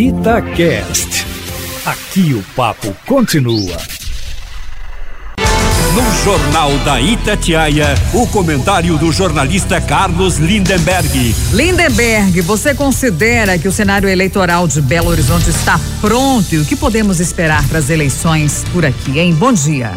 Itacast. Aqui o papo continua. No Jornal da Itatiaia, o comentário do jornalista Carlos Lindenberg. Lindenberg, você considera que o cenário eleitoral de Belo Horizonte está pronto e o que podemos esperar para as eleições por aqui, hein? Bom dia.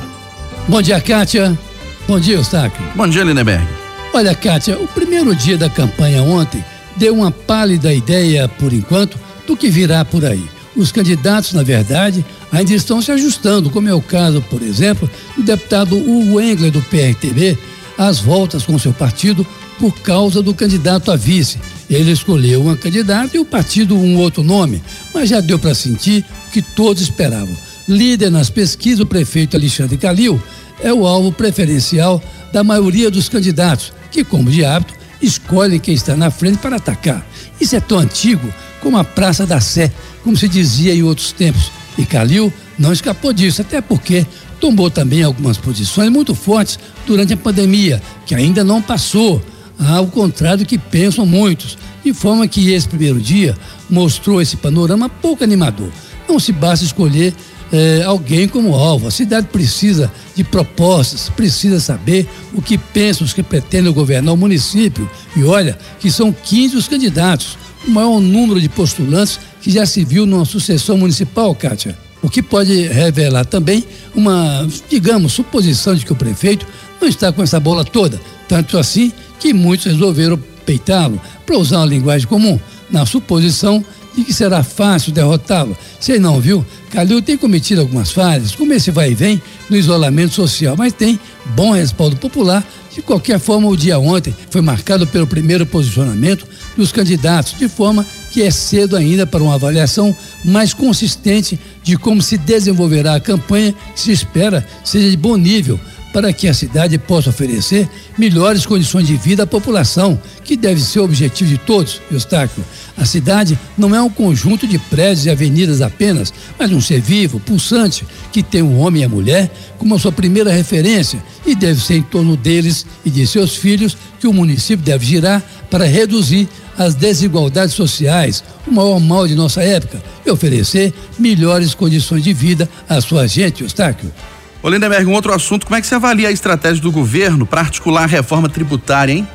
Bom dia, Kátia. Bom dia, Eustáquio. Bom dia, Lindenberg. Olha, Kátia, o primeiro dia da campanha ontem deu uma pálida ideia, por enquanto, do que virá por aí. Os candidatos, na verdade, ainda estão se ajustando, como é o caso, por exemplo, do deputado Hugo Engler, do PRTB, às voltas com seu partido por causa do candidato a vice. Ele escolheu uma candidata e o partido um outro nome, mas já deu para sentir que todos esperavam. Líder nas pesquisas, o prefeito Alexandre Calil é o alvo preferencial da maioria dos candidatos, que, como de hábito, escolhem quem está na frente para atacar. Isso é tão antigo como a Praça da Sé, como se dizia em outros tempos. E Calil não escapou disso, até porque tomou também algumas posições muito fortes durante a pandemia, que ainda não passou, ao contrário do que pensam muitos, de forma que esse primeiro dia mostrou esse panorama pouco animador. Não se basta escolher eh, alguém como alvo. A cidade precisa de propostas, precisa saber o que pensam os que pretendem governar o município. E olha que são 15 os candidatos o maior número de postulantes que já se viu numa sucessão municipal, Kátia. O que pode revelar também uma, digamos, suposição de que o prefeito não está com essa bola toda. Tanto assim que muitos resolveram peitá-lo, para usar uma linguagem comum, na suposição de que será fácil derrotá-lo. Sei não, viu? Calil tem cometido algumas falhas, como esse vai e vem no isolamento social, mas tem bom respaldo popular. De qualquer forma, o dia ontem foi marcado pelo primeiro posicionamento dos candidatos, de forma que é cedo ainda para uma avaliação mais consistente de como se desenvolverá a campanha que se espera seja de bom nível para que a cidade possa oferecer melhores condições de vida à população, que deve ser o objetivo de todos, Eustáquio. A cidade não é um conjunto de prédios e avenidas apenas, mas um ser vivo, pulsante, que tem o homem e a mulher como a sua primeira referência e deve ser em torno deles e de seus filhos que o município deve girar para reduzir as desigualdades sociais, o maior mal de nossa época, e oferecer melhores condições de vida à sua gente, Eustáquio. Ô Lindenberg, um outro assunto, como é que você avalia a estratégia do governo para articular a reforma tributária, hein?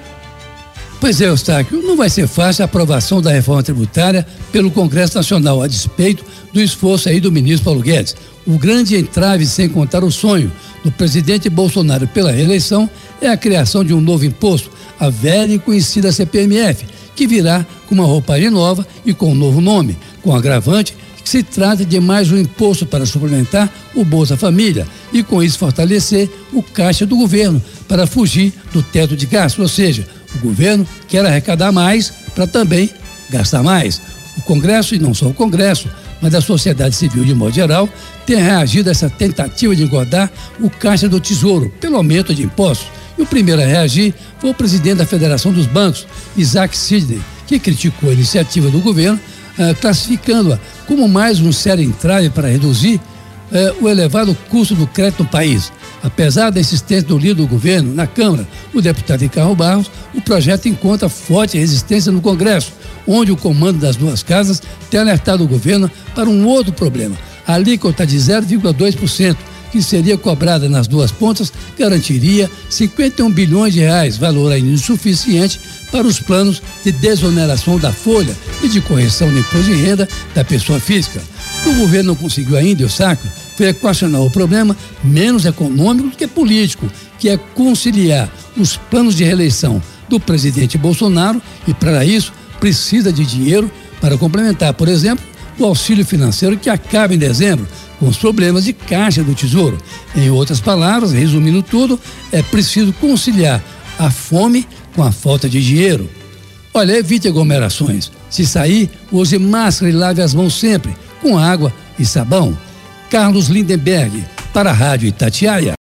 Pois é, Eustáquio, não vai ser fácil a aprovação da reforma tributária pelo Congresso Nacional, a despeito do esforço aí do ministro Paulo Guedes. O grande entrave, sem contar o sonho do presidente Bolsonaro pela reeleição, é a criação de um novo imposto, a velha e conhecida CPMF, que virá com uma roupagem nova e com um novo nome, com agravante que se trata de mais um imposto para suplementar o Bolsa Família e com isso fortalecer o caixa do governo para fugir do teto de gastos, ou seja, o governo quer arrecadar mais para também gastar mais. O Congresso, e não só o Congresso, mas a sociedade civil de modo geral, tem reagido a essa tentativa de engordar o caixa do Tesouro pelo aumento de impostos. E o primeiro a reagir foi o presidente da Federação dos Bancos, Isaac Sidney, que criticou a iniciativa do governo, eh, classificando-a como mais um sério entrave para reduzir eh, o elevado custo do crédito no país. Apesar da insistência do líder do governo na Câmara, o deputado Ricardo Barros, o projeto encontra forte resistência no Congresso, onde o comando das duas casas tem alertado o governo para um outro problema. A alíquota de 0,2%, que seria cobrada nas duas pontas, garantiria 51 bilhões de reais, valor ainda insuficiente para os planos de desoneração da folha e de correção do imposto de renda da pessoa física. O governo não conseguiu ainda, o saco, foi equacionar o problema menos econômico do que político, que é conciliar os planos de reeleição do presidente Bolsonaro e, para isso, precisa de dinheiro para complementar, por exemplo, o auxílio financeiro que acaba em dezembro, com os problemas de caixa do Tesouro. Em outras palavras, resumindo tudo, é preciso conciliar a fome com a falta de dinheiro. Olha, evite aglomerações. Se sair, use máscara e lave as mãos sempre, com água e sabão. Carlos Lindenberg, para a Rádio Itatiaia.